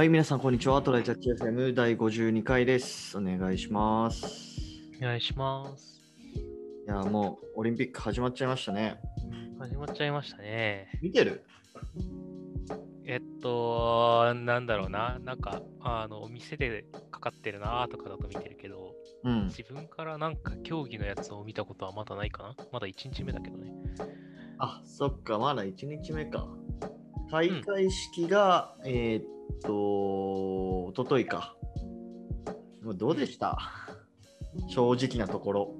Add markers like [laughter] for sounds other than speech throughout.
はい、皆さん、こんにちは。トライチャッチ FM 第52回です。お願いします。お願いします。いや、もうオリンピック始まっちゃいましたね。始まっちゃいましたね。見てる？えっと、なんだろうな。なんか、あの、店でかかってるなとかだと見てるけど、うん。自分からなんか競技のやつを見たことはまだないかな。まだ1日目だけどね。あ、そっか、まだ1日目か。開会式が、えーっと、おとといか。もうどうでした？正直なところ。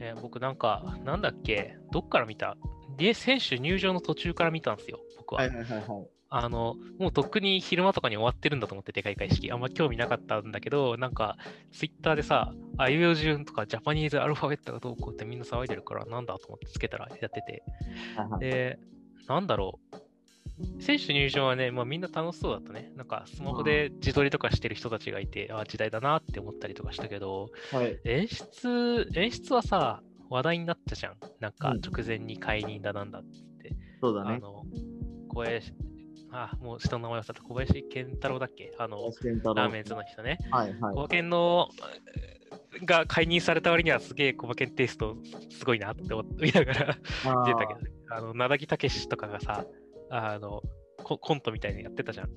えー僕なんか、なんだっけ、どっから見た？で、選手入場の途中から見たんですよ、僕は。はいはいはい。あの、もうとっくに昼間とかに終わってるんだと思ってて、開会式。あんま興味なかったんだけど、なんか、ツイッターでさ、あいうえお順とかジャパニーズアルファベットがどうこうってみんな騒いでるから、なんだと思ってつけたらやってて。はいはいで、なんだろう？選手入場はね、まあ、みんな楽しそうだったね。なんか、スマホで自撮りとかしてる人たちがいて、あ時代だなって思ったりとかしたけど、はい。演出、演出はさ、話題になったじゃん。なんかうん、直前に解任だなんだっつって。そうだね。あの、小林、あ、もう下の名前忘れた。小林健太郎だっけ？あの、ラーメンズの人ね。はいはい。小馬健の、が解任された割にはすげえ小馬健テイストすごいなって思いながらあ [laughs] 見てたけどね。あの、なだぎたけしとかがさ、あの、ココントみたいにやってたじゃん。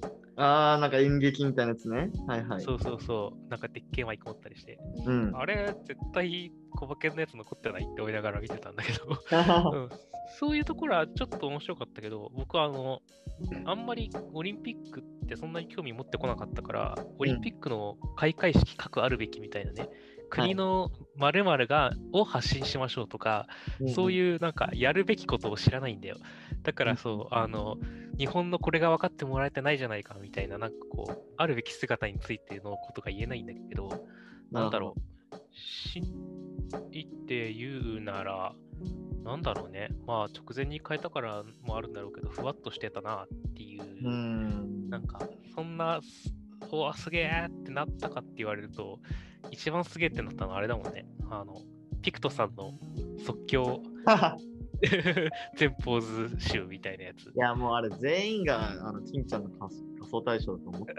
あー、なんか演劇みたいなやつね。はいはい。そうそうそう。なんかでっけえマイク持ったりして。うん。あれ、絶対小馬健のやつ残ってないって思いながら見てたんだけど。[laughs] うん、そういうところはちょっと面白かったけど、僕はあの、あんまりオリンピックってそんなに興味持ってこなかったから、オリンピックの開会式各あるべきみたいなね、国の〇〇がを発信しましょうとか、そうういうなんかやるべきことを知らないんだよ。だからそう、あの、日本のこれが分かってもらえてないじゃないかみたいな、なんかこう、あるべき姿についてのことが言えないんだけど、なんだろう。知って言うなら、なんだろうね。まあ、直前に変えたからもあるんだろうけど、ふわっとしてたなっていう、う。うん。なんか、そんな、すおわ、すげえってなったかって言われると、一番すげえってなったのはあれだもんね。あの、ピクトさんの即興 [laughs] 全ポーズ集みたいなやつい。や、もうあれ全員が、あの、金ちゃんの仮仮想対象だと思って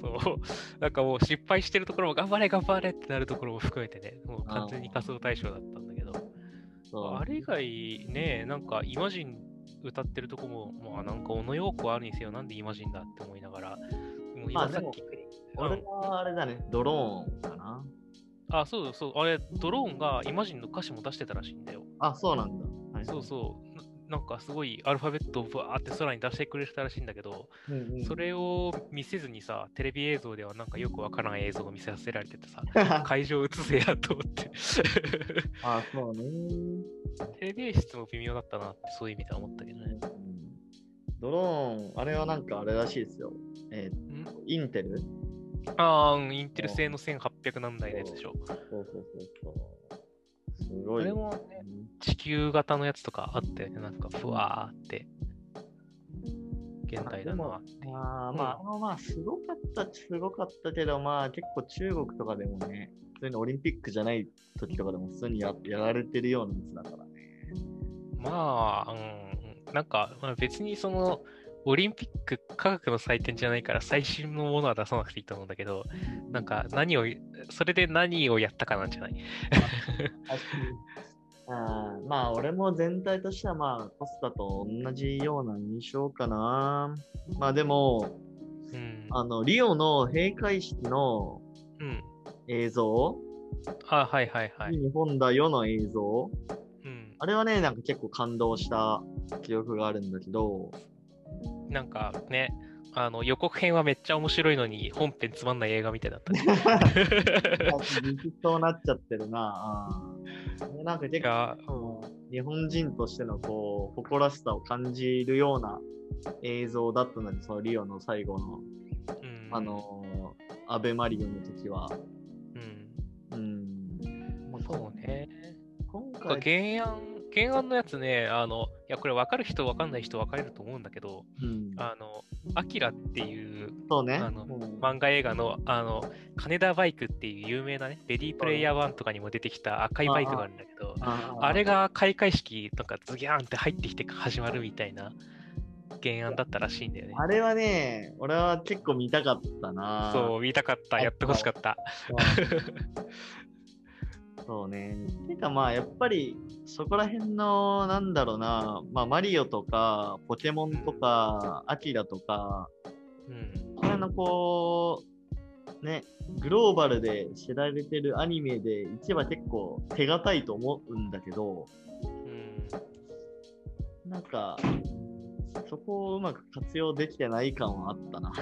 そう。なんかもう失敗してるところも頑張れ頑張れってなるところも含めてね、もう完全に仮想対象だったんだけど。あれ以外ね、なんかイマジン歌ってるとこも、まあなんか小野洋子はあるにせよ、なんでイマジンだって思いながら、もうまあでも今さっき、俺はあれだね、ドローンかな。あ、そうそう、あれ、ドローンがイマジンの歌詞も出してたらしいんだよ。あ、そうなんだ。はい、そうそう。ななんかすごいアルファベットをバーって空に出してくれてたらしいんだけど、うんうん。それを見せずにさ、テレビ映像ではなんかよくわからん映像を見せさせられててさ、[laughs] 会場映せやと思って。あ、そうね。テレビ演出も微妙だったなってそういう意味では思ったけどね。うんドローン、あれはなんかあれらしいですよ。えーん？インテル？ああ、うんインテル製の1800何台のやつでしょ。そうそうそうそう。すごい。あれもね、地球型のやつとかあったよね。なんかふわーって。現代だなってあまあ、まあ、すごかったすごかったけど、まあ結構中国とかでもね、普通にオリンピックじゃない時とかでも普通にややられてるようなやつだからね。まあ、うん、なんか、まあ、別にその、オリンピック科学の祭典じゃないから最新のものは出さなくていいと思うんだけど、なんか何を、それで何をやったかなんじゃない？[laughs] あーまあ、俺も全体としてはまあ、コスタと同じような印象かな。まあでも、うん。あの、リオの閉会式のうん。映像、あ、はいはいはい。日本だよの映像、うん。あれはね、なんか結構感動した記憶があるんだけど、なんかね、あの予告編はめっちゃ面白いのに本編つまんない映画みたいだったね。[laughs] そうなっちゃってるな。なんか結構、がうん日本人としてのこう誇らしさを感じるような映像だったのに、そのリオの最後の、うん、あのー、アベマリオの時は。うん、うん。まあそうね。今回、原案、原案のやつね、あの、いや、これ分かる人、分かんない人分かれると思うんだけど、うん、あの、アキラっていうそうね。あのうん漫画映画の、あの、金田バイクっていう有名なね、レディープレイヤー1とかにも出てきた赤いバイクがあるんだけど、ああれが開会式、なんかズギャーンって入ってきて始まるみたいな原案だったらしいんだよね。あれはね、俺は結構見たかったな。そう、見たかった。やってほしかった。そうね。てかまあ、やっぱり、そこら辺の、なんだろうな、まあ、マリオとか、ポケモンとか、アキラとか、うん。これのこう、ね、グローバルで知られてるアニメで一番結構手堅いと思うんだけど、うん、なんか、そこをうまく活用できてない感はあったな。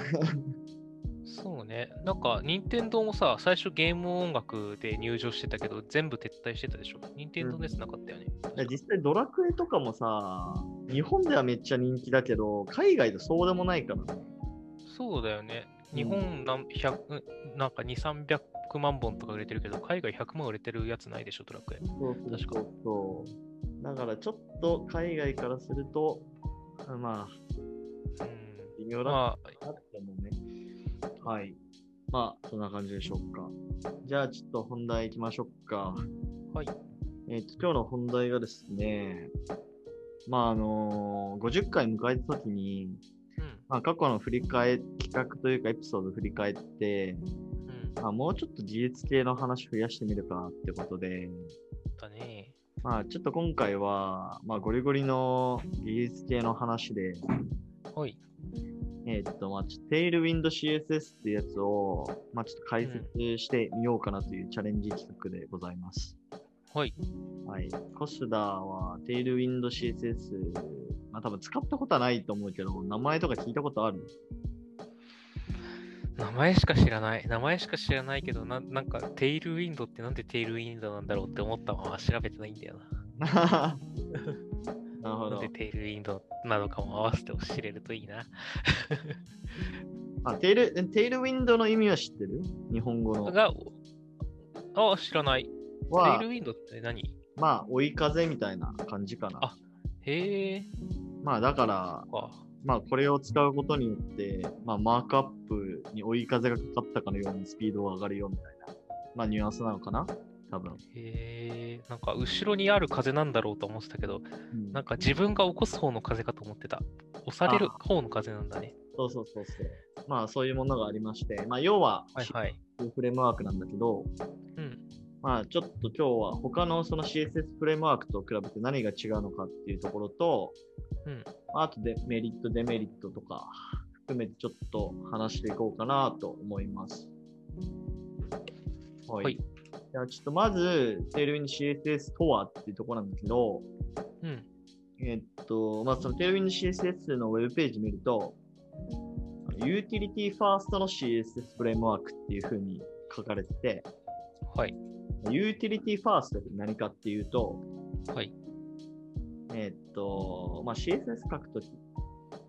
そうね。なんか、任天堂もさ、最初ゲーム音楽で入場してたけど、全部撤退してたでしょ？任天堂ですなかったよね。で実際ドラクエとかもさ、日本ではめっちゃ人気だけど、海外でそうでもないからね。そうだよね。うん日本なん100なんか2、300万本とか売れてるけど、海外100万売れてるやつないでしょ、ドラクエ。そうそう確かそう。だからちょっと海外からすると、まあ、うん。微妙だって思うね。はい。まあ、そんな感じでしょうか。じゃあ、ちょっと本題行きましょうか。あ、はい。えっと、今日の本題がですね、まあ、あのー50回迎えたときに、うん。まあ、過去の振り返企画というかエピソード振り返って、うん。まあ、もうちょっと事実系の話増やしてみるかってことで、だね。まあ、ちょっと今回は、まあ、ゴリゴリの技術系の話で、はい。えーっと、まあ、ちょっとテールウィンド CSS っていうやつを、まあ、ちょっと解説してみようかなというチャレンジ企画でございます。はい。はい。コスダはテールウィンド CSS、まあ、多分使ったことはないと思うけど、名前とか聞いたことある？名前しか知らない。名前しか知らないけど、ななんか、テイルウィンドってなんでテイルウィンドなんだろうって思ったまま調べてないんだよな。[laughs] なるほど。テイルウィンドなのかも合わせて知れるといいな。あテール、えテールウィンドの意味は知ってる？日本語の。が、あ、知らない。テイはルウ、ィンドって何？まあ、追い風みたいな感じかな。あへえ。まあ、だから、あまあ、これを使うことによって、まあ、マークアップに追い風がかかったかのようにスピードが上がるよみたいな、まあ、ニュアンスなのかな？多分。へえ。なんか、後ろにある風なんだろうと思ってたけど、うんなんか自分が起こす方の風かと思ってた。押される方の風なんだね。そうそうそうそう。まあ、そういうものがありまして、まあ、要は、はいはい。フレームワークなんだけど、うん。まあ、ちょっと今日は他のその CSS フレームワークと比べて何が違うのかっていうところと、うん。まああとでメリット、デメリットとか含めてちょっと話していこうかなと思います。はい。はいじゃあちょっとまず、テールウィンド CSS とはっていうところなんだけど、うん。えっと、まあそのテールウィンド CSS のウェブページ見ると、 utility-first の CSS フレームワークっていう風に書かれてて、はい。 utility-first って何かっていうと、はい。えっと、まあ、CSS 書くとき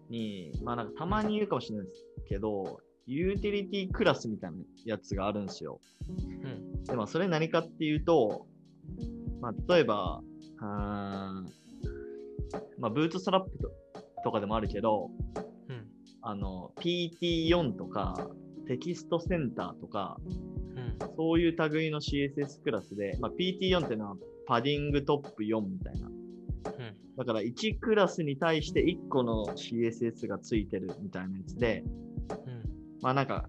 に、まあなんかたまに言うかもしれないですけど、ユーティリティクラスみたいなやつがあるんですよ。うん。で、まあそれ何かっていうと、まあ例えば、あーまあブートストラップととかでもあるけど、うん。あの、PT4 とか、テキストセンターとか、うん。そういう類の CSS クラスで、まあ PT4 っていうのはパディングトップ4みたいな。うん。だから1クラスに対して1個の CSS がついてるみたいなやつで、うん。まあなんか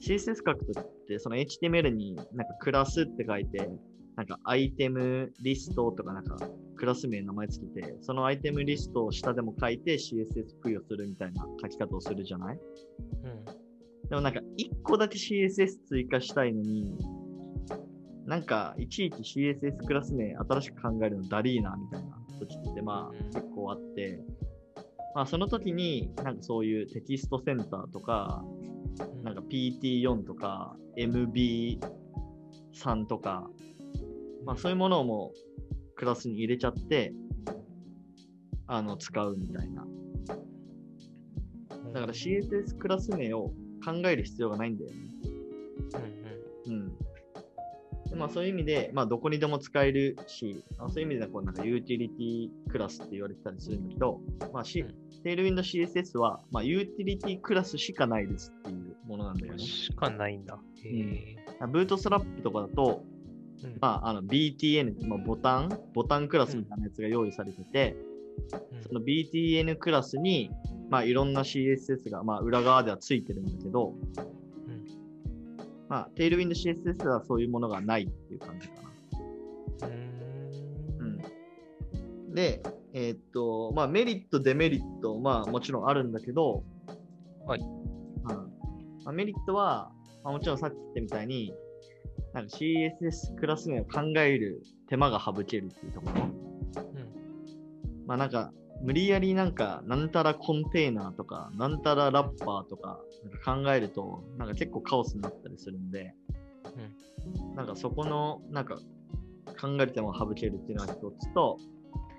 CSS 書くとその HTML になんかクラスって書いて、なんかアイテムリストとかなんかクラス名名前つけて、そのアイテムリストを下でも書いて CSS 付与するみたいな書き方をするじゃない？うん。でもなんか1個だけ CSS 追加したいのに、なんかいちいち CSS クラス名新しく考えるのダリーなみたいな時ってまうんあ結構あって、まあその時になんかそういうテキストセンターとか、なんか PT4 とか MB3 とか、まあそういうものをもうクラスに入れちゃって、あの使うみたいな。だから CSS クラス名を考える必要がないんだよね。うんまあそういう意味で、まあどこにでも使えるし、まあ、そういう意味ではこうなんかユーティリティクラスって言われてたりするんだけど、まあ、C うん。テールウィンド CSS は、まあ、ユーティリティクラスしかないですっていうものなんだよね。しかないんだ。へえ。ブートストラップとかだと、うんまあ、あの BTN、まあ、ボタン、ボタンクラスみたいなやつが用意されてて、うんその BTN クラスに、まあ、いろんな CSS が、まあ、裏側ではついてるんだけど、うんまあ、テールウィンド CSS はそういうものがないっていう感じかな。うん、で、えーっと、まあ、メリット、デメリット、まあ、もちろんあるんだけど、はいうんまあ、メリットは、まあ、もちろんさっき言ったみたいに、なんか CSS クラス名を考える手間が省けるっていうところ。うん。まあなんか、無理やりなんか、なんたらコンテーナーとか、なんたらラッパーとかなんか考えると、なんか結構カオスになったりするんで、なんかそこの、なんか、考える手間を省けるっていうのが一つと、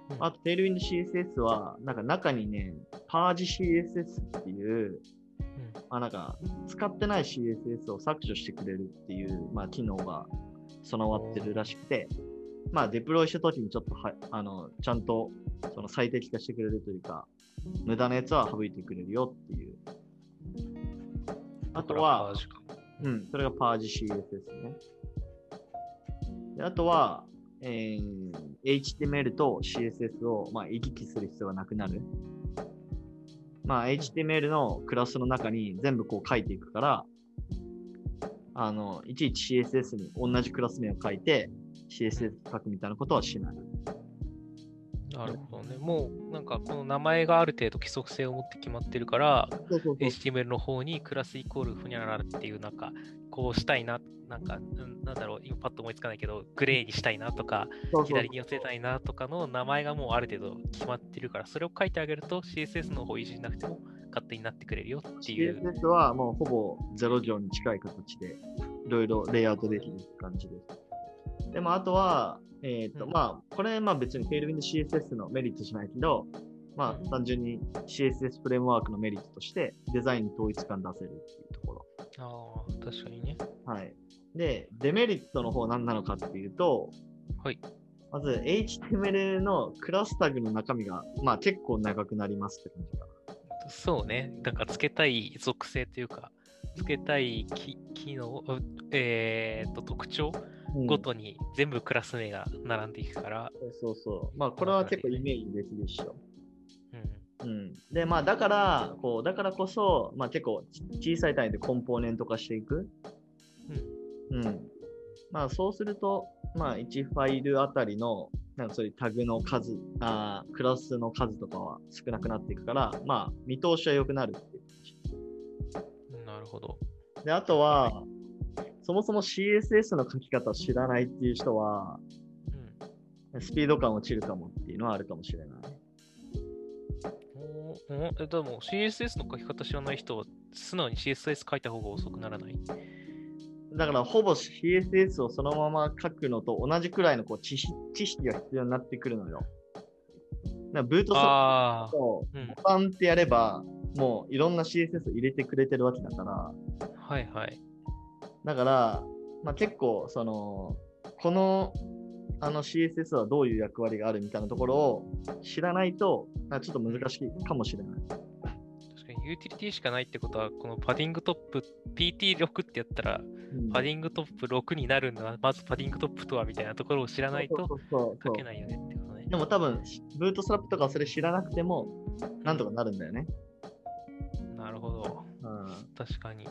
うん。あと、テールウィンド CSS は、なんか中にね、パージ CSS っていう、まあなんか、使ってない CSS を削除してくれるっていう、まあ機能が備わってるらしくて、まあデプロイしたときにちょっとは、あの、ちゃんとその最適化してくれるというか、無駄なやつは省いてくれるよっていう。あとは、うん、それがパージ CSS ね。であとは、えー HTML と CSS を、まあ、行き来する必要がなくなる。まあ、HTML のクラスの中に全部こう書いていくから、あの、いちいち CSS に同じクラス名を書いて、CSS 書くみたいなことはしない。なるほどね。もうなんかこの名前がある程度規則性を持って決まってるから、そうそう HTML の方にクラスイコールふにゃららっていうなんかこうしたいな、なんかうんなんだろう、今パッと思いつかないけど、グレーにしたいなとか、左に寄せたいなとかの名前がもうある程度決まってるから、それを書いてあげると CSS の方いじんなくても勝手になってくれるよっていう。CSS はもうほぼ0乗に近い形で、いろいろレイアウトできる感じです。でもあとは、えっ、と、うんまあ、これまあ別に Tailwind CSS のメリットじゃないけど、まうんあ単純に CSS フレームワークのメリットとしてデザインに統一感出せるっていうところ。ああ、確かにね。はい。で、デメリットの方何なのかっていうと、はい。まず HTML のクラスタグの中身が、まあ結構長くなりますって感じかな。そうね。なんか付けたい属性というか、付けたい機機能、うえー、と特徴うんごとに全部クラス名が並んでいくから、そうそうそう。まあこれは結構イメージできるっしょ。うん、うん、で、まあ、だから、こう、だからこそ、まあ、結構ち小さい単位でコンポーネント化していく。うん。まあ、そうすると、まあ、1ファイルあたりの、なんかそういうタグの数、あークラスの数とかは少なくなっていくから、まあ、見通しは良くなるっていううん、なるほど。感じ。で、あとは、そもそも CSS の書き方を知らないっていう人は、うんスピード感落ちるかもっていうのはあるかもしれない。おーおえでも CSS の書き方知らない人は素直に CSS 書いた方が遅くならない？だから、ほぼ CSS をそのまま書くのと同じくらいのこう知識知識が必要になってくるのよ。だからブートストラッああプ、とうん。ボタンってやれば、もういろんな CSS を入れてくれてるわけだから、はいはい。だから、まあ、結構、その、このあの CSS はどういう役割があるみたいなところを知らないと、あちょっと難しいかもしれない。確かにユーティリティしかないってことは、このパディングトップ PT6 ってやったら、うんパディングトップ6になるんだな、まずパディングトップとはみたいなところを知らないと書けないよねってことね。でも多分、ブートストラップとかそれ知らなくても、なんとかなるんだよね。なるほど。う確かに。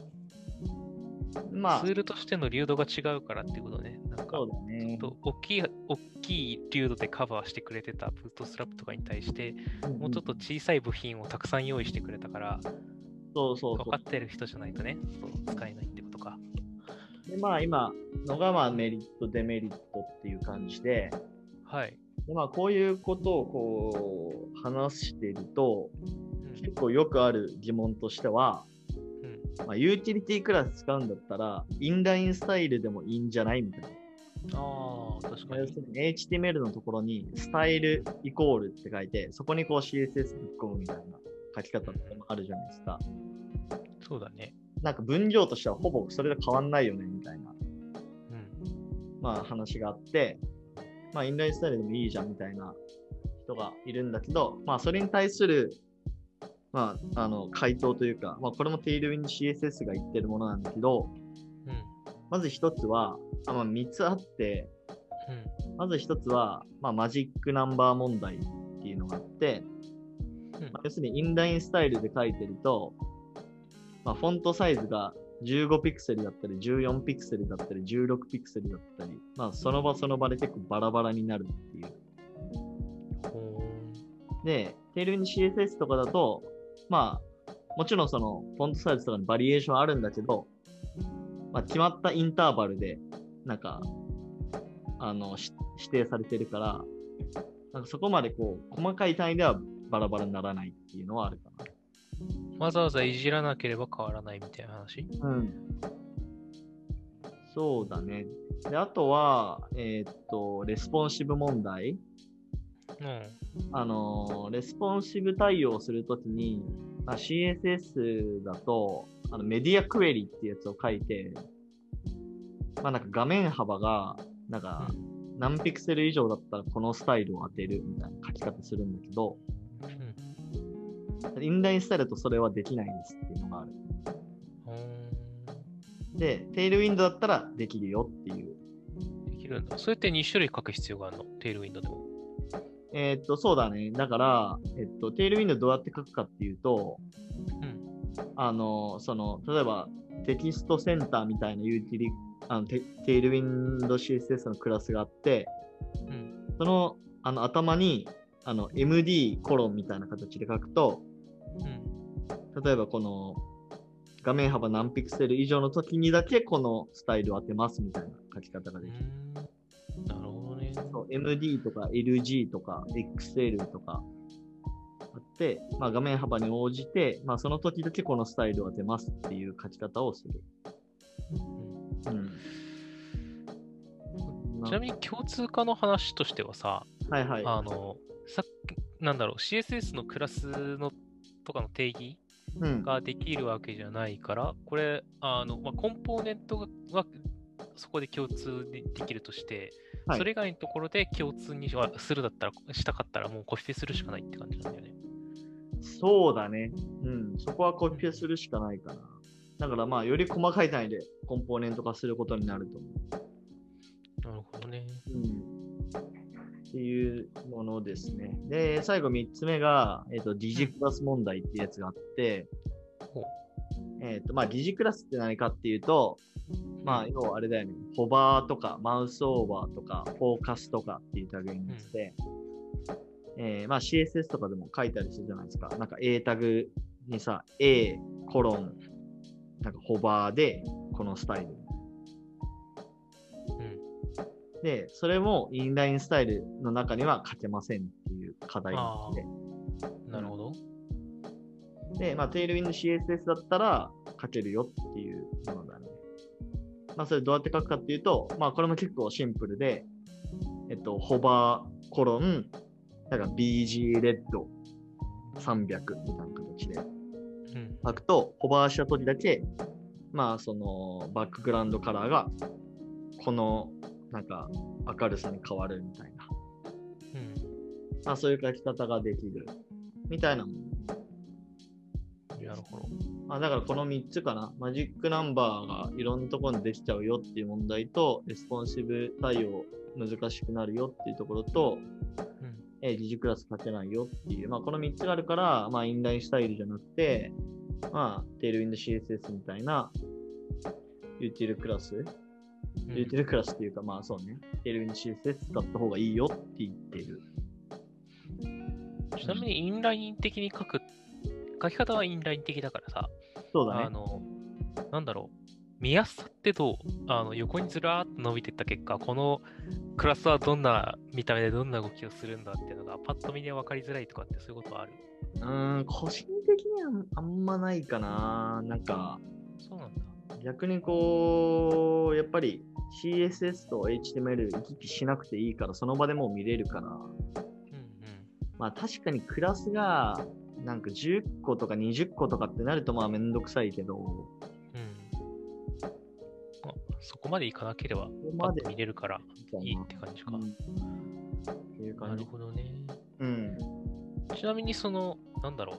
ん、まあツ、ールとしての流度が違うからってことね。なんかそう、だね。と大きい、大きい流度でカバーしてくれてたブートストラップとかに対して、もうちょっと小さい部品をたくさん用意してくれたから、そうそう分かってる人じゃないとね、そう使えないってことか。で、まあ今のがまあメリット、デメリットっていう感じで、はい。でまあこういうことをこう話していると、うん結構よくある疑問としては、うんまあ、ユーティリティクラス使うんだったら、インラインスタイルでもいいんじゃない？みたいな。ああ、確かに。要するに HTML のところにスタイルイコールって書いて、そこにこう CSS ぶっ込むみたいな書き方ってあるじゃないですか。そうだね。なんか分量としてはほぼそれで変わんないよねみたいな、うん。まあ話があって、まあインラインスタイルでもいいじゃんみたいな人がいるんだけど、まあそれに対する、まあ、あの回答というか、まあこれも Tailwind CSS が言ってるものなんだけど、うん。まず一つは、あまあ、3つあって、うん。まず一つは、まあ、マジックナンバー問題っていうのがあって、うんまあ要するにインラインスタイルで書いてると、まあ、フォントサイズが15ピクセルだったり、14ピクセルだったり、16ピクセルだったり、まあ、その場その場で結構バラバラになるっていう。ほで、テールウィンド CSS とかだと、まあ、もちろんそのフォントサイズとかにバリエーションあるんだけど、まあ、決まったインターバルで、なんか、あの、し指定されてるから、なんかそこまでこう、細かい単位ではバラバラにならないっていうのはあるかうわざわざいじらなければ変わらないみたいな話？な。うん。そうだね。で、あとは、えーっと、レスポンシブ問題。うん。あの、レスポンシブ対応するときに、まあ、CSS だと、あのメディアクエリっていうやつを書いて、まあなんか画面幅が、なんか何ピクセル以上だったらこのスタイルを当てるみたいな書き方するんだけど、うん。インラインスタイルだとそれはできないんですっていうのがある。ほで、 Tailwind だったらできるよっていう。できるんだ。それって2種類書く必要があるの？テールウィンドでも。えーっと、そうだね。だから、えっと、テールウィンドどうやって書くかっていうと、うん。あの、その、例えばテキストセンターみたいなユーティリ、あのテテールウィンド CSS のクラスがあって、うん。そのあの頭にあの MD コロンみたいな形で書くと、うん。例えばこの画面幅何ピクセル以上の時にだけこのスタイルを当てますみたいな書き方ができる。MD とか LG とか XL とかあって、まあ、画面幅に応じて、まあ、その時だけこのスタイルを当てますっていう書き方をする。うんうん。ちなみに共通化の話としてはさ、はいはい。あの、さっき、なんだろう、CSS のクラスのとかの定義うん、ができるわけじゃないから、これ、あの、まあ、コンポーネントががそこで共通でできるとして、はいそれ以外のところで共通にはするだったら、したかったらもうコピペするしかないって感じなんだよね。そうだね。うん。そこはコピペするしかないかな。だからまあ、より細かい単位でコンポーネント化することになると思なるほどね。う。うん。っていうものですね。で、最後3つ目が、えっ、と、疑似クラス問題っていうやつがあって、えっ、と、まあ、疑似クラスって何かっていうと、まあ、要はあれだよね。ホバーとか、マウスオーバーとか、フォーカスとかっていう類にして、えーまあ CSS とかでも書いたりするじゃないですか。なんか A タグにさ、A コロン、なんかホバーで、このスタイル。うん。で、それもインラインスタイルの中には書けませんっていう課題があって。なるほど。で、まあ、テールウィンド CSS だったら書けるよっていうものだね。まあ、それどうやって書くかっていうと、まあ、これも結構シンプルで、えっと、ホバーコロン、なんか BG レッド300みたいな形でうん。書くと、ホバーした時だけ、まあ、その、バックグラウンドカラーが、この、なんか、明るさに変わるみたいな。うん。まあ、そういう書き方ができる。みたいなもの。なるほど。まあ、だからこの3つかな。マジックナンバーがいろんなところにできちゃうよっていう問題と、レスポンシブ対応難しくなるよっていうところと、うん。えー、疑似クラス書けないよっていう、まあ、この3つがあるから、まあ、インラインスタイルじゃなくて、まあ、 Tailwind CSS みたいな、ユーティリティクラス、うんユーティルクラスっていうか、まあそうね、テールウィンド CSS 使った方がいいよって言ってる。ちなみにインライン的に書く、書き方はインライン的だからさ、そうだね。あの、なんだろう、見やすさってどうあの横にずらーっと伸びていった結果、このクラスはどんな見た目でどんな動きをするんだっていうのが、パッと見で分かりづらいとかってそういうことはあるうーん、個人的にはあんまないかな。なんか、そうなんだ。逆にこう、やっぱり CSS と HTML 行き来しなくていいから、その場でもう見れるから、うんうん。まあ確かにクラスがなんか10個とか20個とかってなるとまあめんどくさいけど、こうん。まあ、そこまでいかなければ、こパッまでと見れるからいないいって感じか。うんっていうな感じ。るほどね。うん。ちなみにその、なんだろう。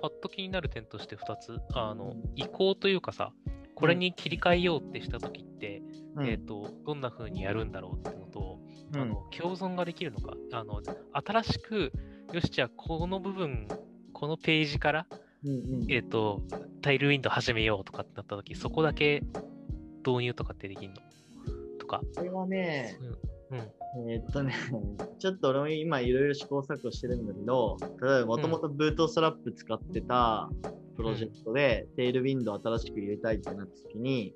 パッと気になる点として2つ。あの、移行というかさ、これに切り替えようってしたときって、うんえっ、と、どんな風にやるんだろうってのと、うんあの共存ができるのか。あの新しく、よし、じゃあこの部分、このページから、うんうんえっ、と、タイルウィンドウ始めようとかってなったとき、そこだけ導入とかってできるの？とか。これはね、うん。えーっとね、[laughs] ちょっと俺も今いろいろ試行錯誤してるんだけど、例えばもともとブートストラップ使ってたプロジェクトで、テールウィンドウ新しく入れたいってなった時に、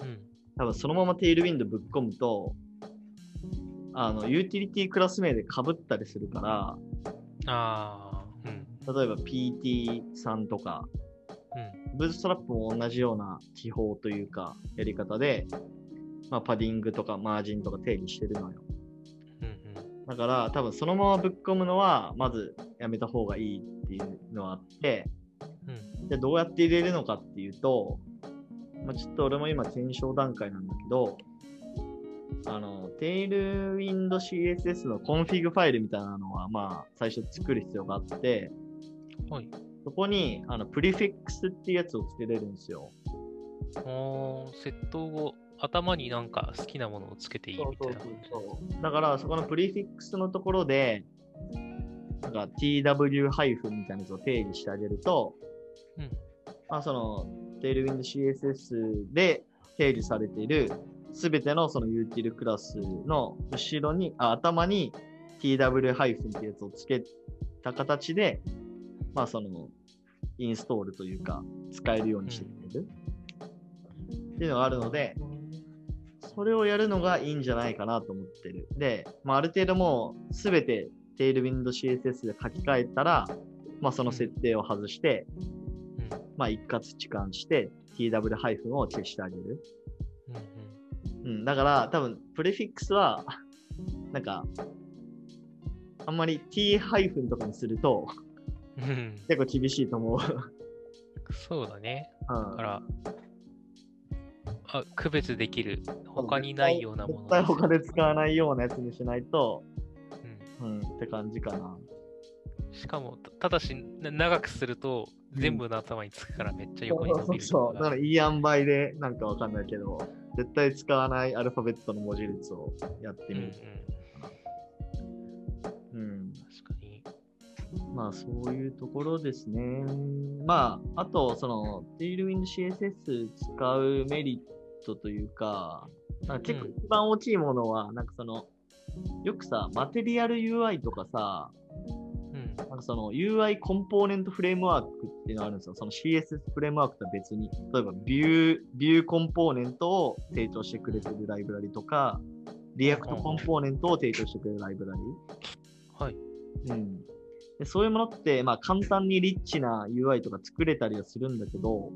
うん。多分そのままテールウィンドウぶっ込むと、あの、ユーティリティクラス名で被ったりするから、ああ、うん。例えば PT3 とか、うん。ブートストラップも同じような記法というか、やり方で、まあ、パディングとかマージンとか定義してるのよ。うん。うん。だから、多分そのままぶっ込むのは、まずやめた方がいいっていうのはあって、うん。じゃあどうやって入れるのかっていうと、まあ、ちょっと俺も今検証段階なんだけど、あの、テイルウィンド CSS のコンフィグファイルみたいなのは、まあ、最初作る必要があって、はい。そこに、あの、 prefix っていうやつをつけれるんですよ。おー、窃盗後、頭になんか好きなものをつけていいみたいな。そうだから、そこのプリフィックスのところで、なんか tw- ハイフンみたいなやつを定義してあげると、うん。まあ、その、テールウィンド CSS で定義されているすべてのそのユーティルクラスの後ろに、あ頭に tw- ハイフンってやつをつけた形で、まあその、インストールというか、使えるようにしてくれる、っていうのがあるので、それをやるのがいいんじゃないかなと思ってる。で、まあある程度もうすべてテールウィンド CSS で書き換えたら、まあその設定を外して、うん。まあ、一括置換して tw ハイフンを消してあげる。うん。うん、だから多分プレフィックスは、なんか、あんまり t ハイフンとかにするとうん。うん。結構厳しいと思う。そうだね。うんだから、あ、区別できる、他にないようなもの絶対他で使わないようなやつにしないと、うん。うん、って感じかな。しかも、たただし、な長くすると、全部の頭につくからめっちゃ横に伸びるとそうそう。だかがからいい塩梅でなんかわかんないけど、絶対使わないアルファベットの文字列をやってうんうんみる。。うん確かに。まあそういうところですね。まあ、あと、その、Tailwind CSS 使うメリットというか、か結構うん一番大きいものは、なんかその、よくさ、マテリアル UI とかさ、うん。なんかその UI コンポーネントフレームワークっていうのがあるんですよ。その CSS フレームワークとは別に、例えばビュー、ビューコンポーネントを提供してくれてるライブラリとか、リアクトコンポーネントを提供してくれるライブラリ。はい。うん、でそういうものって、まあ、簡単にリッチな UI とか作れたりはするんだけど、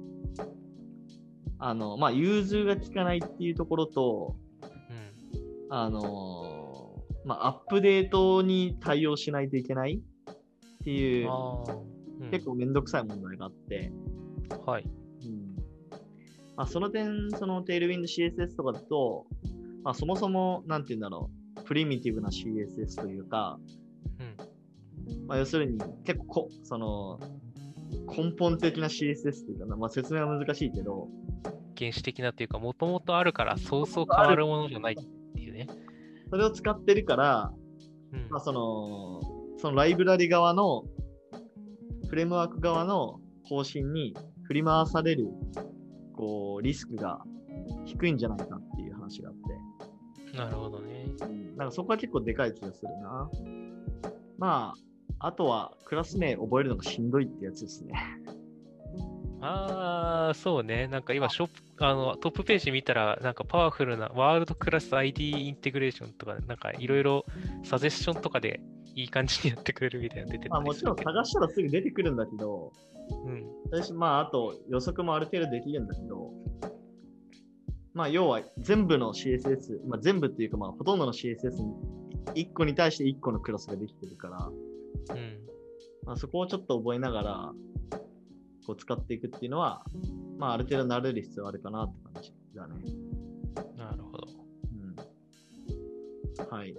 あの、まあ、融通が効かないっていうところと、うん。あのーまあ、アップデートに対応しないといけないっていう。うん結構めんどくさい問題があって、はい。うんまあ、その点、その Tailwind CSS とかだと、まあ、そもそも、なんて言うんだろう、プリミティブな CSS というか、うん。まあ、要するに結構こ、その、根本的な CSS というかな、まあ、説明は難しいけど、原始的なっていうか、もともとあるから、そうそう変わるものじゃないっていうね。それを使ってるから、うんまあ、その、そのライブラリ側の、フレームワーク側の方針に振り回される、こう、リスクが低いんじゃないかっていう話があって、なるほどね。うん、なんかそこは結構でかい気がするな。まあ、あとはクラス名覚えるのがしんどいってやつですね。ああ、そうね。なんか今、ショップ、あの、トップページ見たら、なんかパワフルなワールドクラス ID インテグレーションとか、なんかいろいろサジェスションとかでいい感じにやってくれるみたいなの出てまあたもちろん探したらすぐ出てくるんだけど、うん。私、まあ、あと予測もある程度できるんだけど、まあ、要は全部の CSS、まあ、全部っていうか、まあ、ほとんどの CSS に1個に対して1個のクラスができてるから、うん。まあ、そこをちょっと覚えながら、こう使っていくっていうのは、まあ、ある程度慣れる必要あるかなって感じだね。なるほど。うん。はい。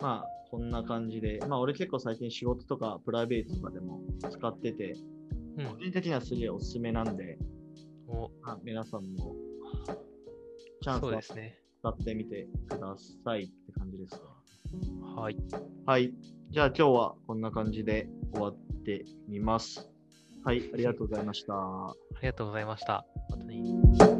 まあ、こんな感じで、まあ、俺結構最近仕事とかプライベートとかでも使ってて、うん個。人的にはすげえおすすめなんで、おまあ、皆さんもチャンスはそうですね。使ってみてくださいって感じですわ。はい。はい。じゃあ今日はこんな感じで終わってみます。はい、ありがとうございました。ありがとうございました。またね